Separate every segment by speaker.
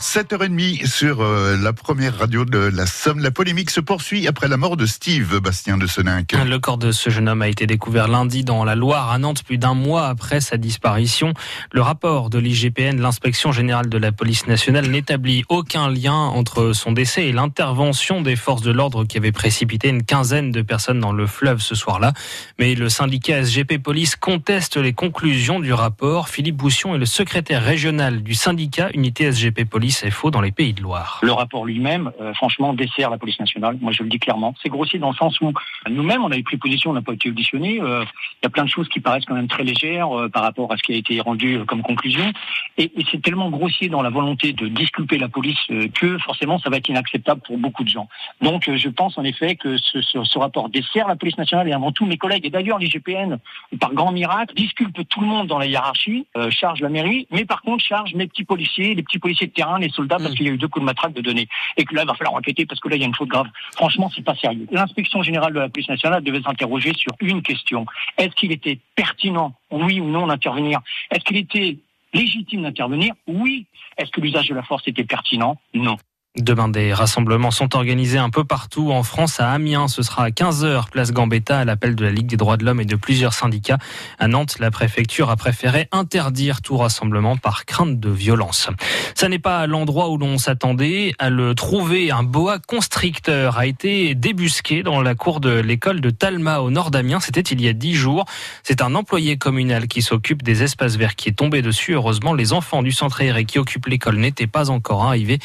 Speaker 1: 7h30 sur euh, la première radio de la Somme. La polémique se poursuit après la mort de Steve Bastien de Seninck.
Speaker 2: Le corps de ce jeune homme a été découvert lundi dans la Loire à Nantes, plus d'un mois après sa disparition. Le rapport de l'IGPN, l'inspection générale de la police nationale, n'établit aucun lien entre son décès et l'intervention des forces de l'ordre qui avaient précipité une quinzaine de personnes dans le fleuve ce soir-là. Mais le syndicat SGP Police conteste les conclusions du rapport. Philippe Boussion est le secrétaire régional du syndicat Unité SGP Police FO dans les Pays de Loire.
Speaker 3: Le rapport lui-même, euh, franchement, dessert la police nationale. Moi, je le dis clairement. C'est grossier dans le sens où nous-mêmes, on avait pris position, on n'a pas été auditionné. Euh, il y a plein de choses qui paraissent quand même très légères euh, par rapport à ce qui a été rendu comme conclusion. Et, c'est tellement grossier dans la volonté de disculper la police que forcément, ça va être inacceptable pour beaucoup de gens. Donc, je pense en effet que ce, ce, rapport dessert la police nationale et avant tout mes collègues. Et d'ailleurs, l'IGPN, par grand miracle, disculpe tout le monde dans la hiérarchie, charge la mairie, mais par contre charge mes petits policiers, les petits policiers de terrain, les soldats, parce qu'il y a eu deux coups de matraque de données. Et que là, il va falloir enquêter parce que là, il y a une faute grave. Franchement, c'est pas sérieux. L'inspection générale de la police nationale devait s'interroger sur une question. Est-ce qu'il était pertinent, oui ou non, d'intervenir? Est-ce qu'il était légitime d'intervenir? Oui. Est-ce que l'usage de la force était pertinent? Non.
Speaker 2: Demain, des rassemblements sont organisés un peu partout en France. À Amiens, ce sera à 15h, place Gambetta, à l'appel de la Ligue des droits de l'homme et de plusieurs syndicats. À Nantes, la préfecture a préféré interdire tout rassemblement par crainte de violence. Ça n'est pas l'endroit où l'on s'attendait à le trouver. Un boa constricteur a été débusqué dans la cour de l'école de Talma au nord d'Amiens. C'était il y a dix jours. C'est un employé communal qui s'occupe des espaces verts qui est tombé dessus. Heureusement, les enfants du centre aéré qui occupent l'école n'étaient pas encore arrivés.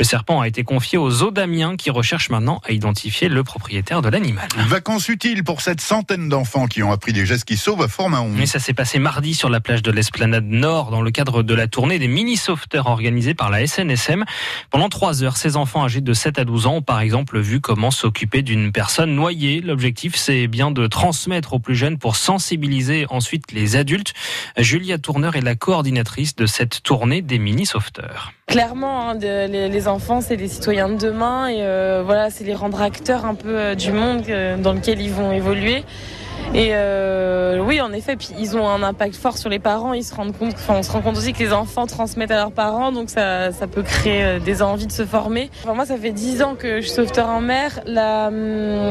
Speaker 2: Le serpent a été confié aux eaux d'Amiens qui recherchent maintenant à identifier le propriétaire de l'animal.
Speaker 1: Vacances utiles pour cette centaine d'enfants qui ont appris des gestes qui sauvent à Fort-Mahon.
Speaker 2: Mais ça s'est passé mardi sur la plage de l'Esplanade Nord dans le cadre de la tournée des mini-sauveteurs organisée par la SNSM. Pendant trois heures, ces enfants âgés de 7 à 12 ans ont par exemple vu comment s'occuper d'une personne noyée. L'objectif, c'est bien de transmettre aux plus jeunes pour sensibiliser ensuite les adultes. Julia Tourneur est la coordinatrice de cette tournée des mini-sauveteurs.
Speaker 4: Clairement, hein, de, les, les, enfants, c'est les citoyens de demain et euh, voilà, c'est les rendre acteurs un peu euh, du monde euh, dans lequel ils vont évoluer. Et oui, en effet, puis ils ont un impact fort sur les parents. Ils se rendent compte, enfin, on se rend compte aussi que les enfants transmettent à leurs parents, donc ça, ça peut créer des envies de se former. Enfin, moi, ça fait dix ans que je suis sauveteur en mer. La, hum,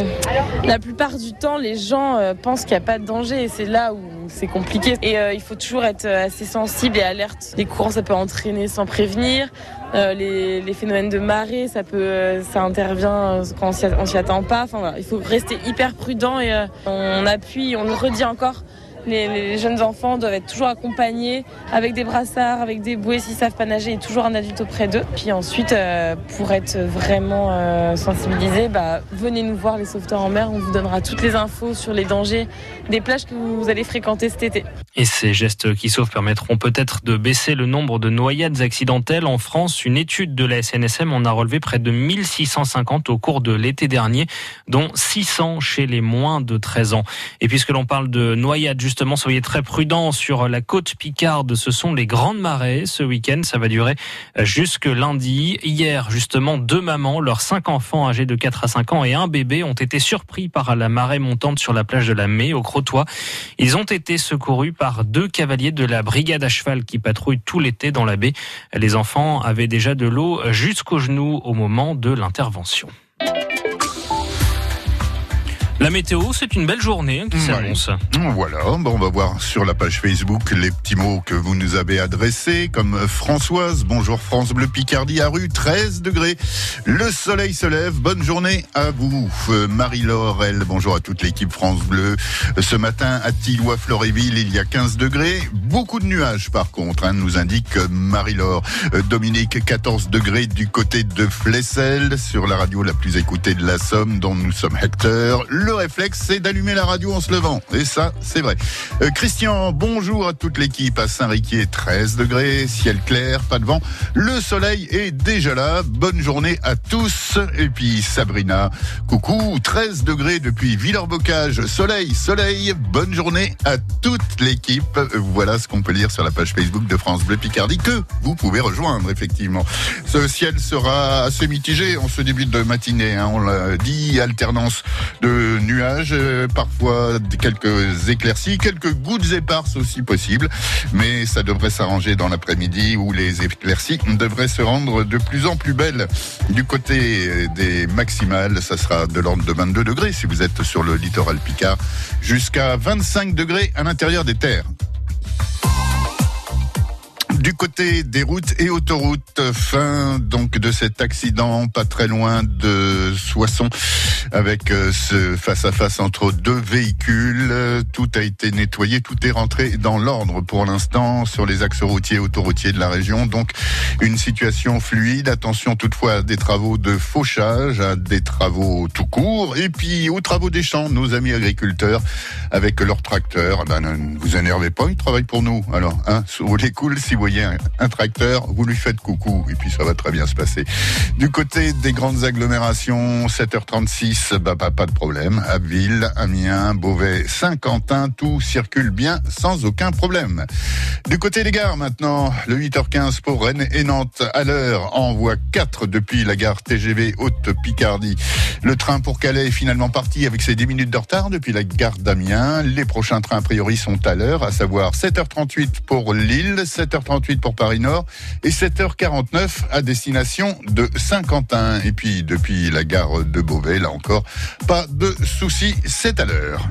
Speaker 4: la plupart du temps, les gens pensent qu'il n'y a pas de danger, et c'est là où c'est compliqué. Et il faut toujours être assez sensible et alerte. Les courants, ça peut entraîner sans prévenir. Euh, les, les, phénomènes de marée, ça peut, ça intervient quand on s'y attend pas. Enfin, il faut rester hyper prudent et euh, on appuie, on le redit encore. Les, jeunes enfants doivent être toujours accompagnés avec des brassards, avec des bouées s'ils savent pas nager et toujours un adulte auprès d'eux. Puis ensuite, euh, pour être vraiment euh, sensibilisés, bah, venez nous voir les sauveteurs en mer. On vous donnera toutes les infos sur les dangers des plages que vous allez fréquenter cet été.
Speaker 2: Et ces gestes qui sauvent permettront peut-être de baisser le nombre de noyades accidentelles en France. Une étude de la SNSM en a relevé près de 1650 au cours de l'été dernier, dont 600 chez les moins de 13 ans. Et puisque l'on parle de noyades, justement, soyez très prudents sur la côte Picarde. Ce sont les grandes marées ce week-end. Ça va durer jusque lundi. Hier, justement, deux mamans, leurs cinq enfants âgés de 4 à 5 ans et un bébé ont été surpris par la marée montante sur la plage de la Mai, au Crotoy. Ils ont été secourus par deux cavaliers de la brigade à cheval qui patrouillent tout l'été dans la baie. Les enfants avaient déjà de l'eau jusqu'aux genoux au moment de l'intervention. La météo, c'est une belle journée qui s'annonce.
Speaker 1: Voilà, bon, on va voir sur la page Facebook les petits mots que vous nous avez adressés, comme Françoise, bonjour France Bleu Picardie à rue, 13 degrés. Le soleil se lève, bonne journée à vous. Marie-Laure, elle, bonjour à toute l'équipe France Bleu. Ce matin, à Tillois, Floréville, il y a 15 degrés. Beaucoup de nuages par contre, hein, nous indique Marie-Laure. Dominique, 14 degrés du côté de Flessel, sur la radio la plus écoutée de la Somme, dont nous sommes acteurs. Le réflexe, c'est d'allumer la radio en se levant. Et ça, c'est vrai. Euh, Christian, bonjour à toute l'équipe à Saint-Riquier, 13 degrés, ciel clair, pas de vent. Le soleil est déjà là. Bonne journée à tous. Et puis Sabrina, coucou, 13 degrés depuis Villers-Bocage. Soleil, soleil, bonne journée à toute l'équipe. Voilà ce qu'on peut lire sur la page Facebook de France Bleu Picardie que vous pouvez rejoindre, effectivement. Ce ciel sera assez mitigé en ce début de matinée. Hein, on l'a dit, alternance de nuages, euh, parfois quelques éclaircies, quelques gouttes éparses aussi possibles, mais ça devrait s'arranger dans l'après-midi où les éclaircies devraient se rendre de plus en plus belles. Du côté des maximales, ça sera de l'ordre de 22 degrés si vous êtes sur le littoral Picard, jusqu'à 25 degrés à l'intérieur des terres du côté des routes et autoroutes, fin donc de cet accident pas très loin de Soissons avec euh, ce face à face entre deux véhicules. Tout a été nettoyé, tout est rentré dans l'ordre pour l'instant sur les axes routiers et autoroutiers de la région. Donc une situation fluide. Attention toutefois à des travaux de fauchage, à des travaux tout court et puis aux travaux des champs. Nos amis agriculteurs avec leurs tracteurs, ben, ne vous énervez pas, ils travaillent pour nous. Alors, hein, les cool si vous voyez un, tracteur, vous lui faites coucou et puis ça va très bien se passer. Du côté des grandes agglomérations, 7h36, bah, pas de problème. Abbeville, Amiens, Beauvais, Saint-Quentin, tout circule bien sans aucun problème. Du côté des gares maintenant, le 8h15 pour Rennes et Nantes à l'heure en voie 4 depuis la gare TGV Haute Picardie. Le train pour Calais est finalement parti avec ses 10 minutes de retard depuis la gare d'Amiens. Les prochains trains a priori sont à l'heure, à savoir 7h38 pour Lille, 7h38 pour Paris-Nord et 7h49 à destination de Saint-Quentin. Et puis depuis la gare de Beauvais, là encore, pas de soucis, c'est à l'heure.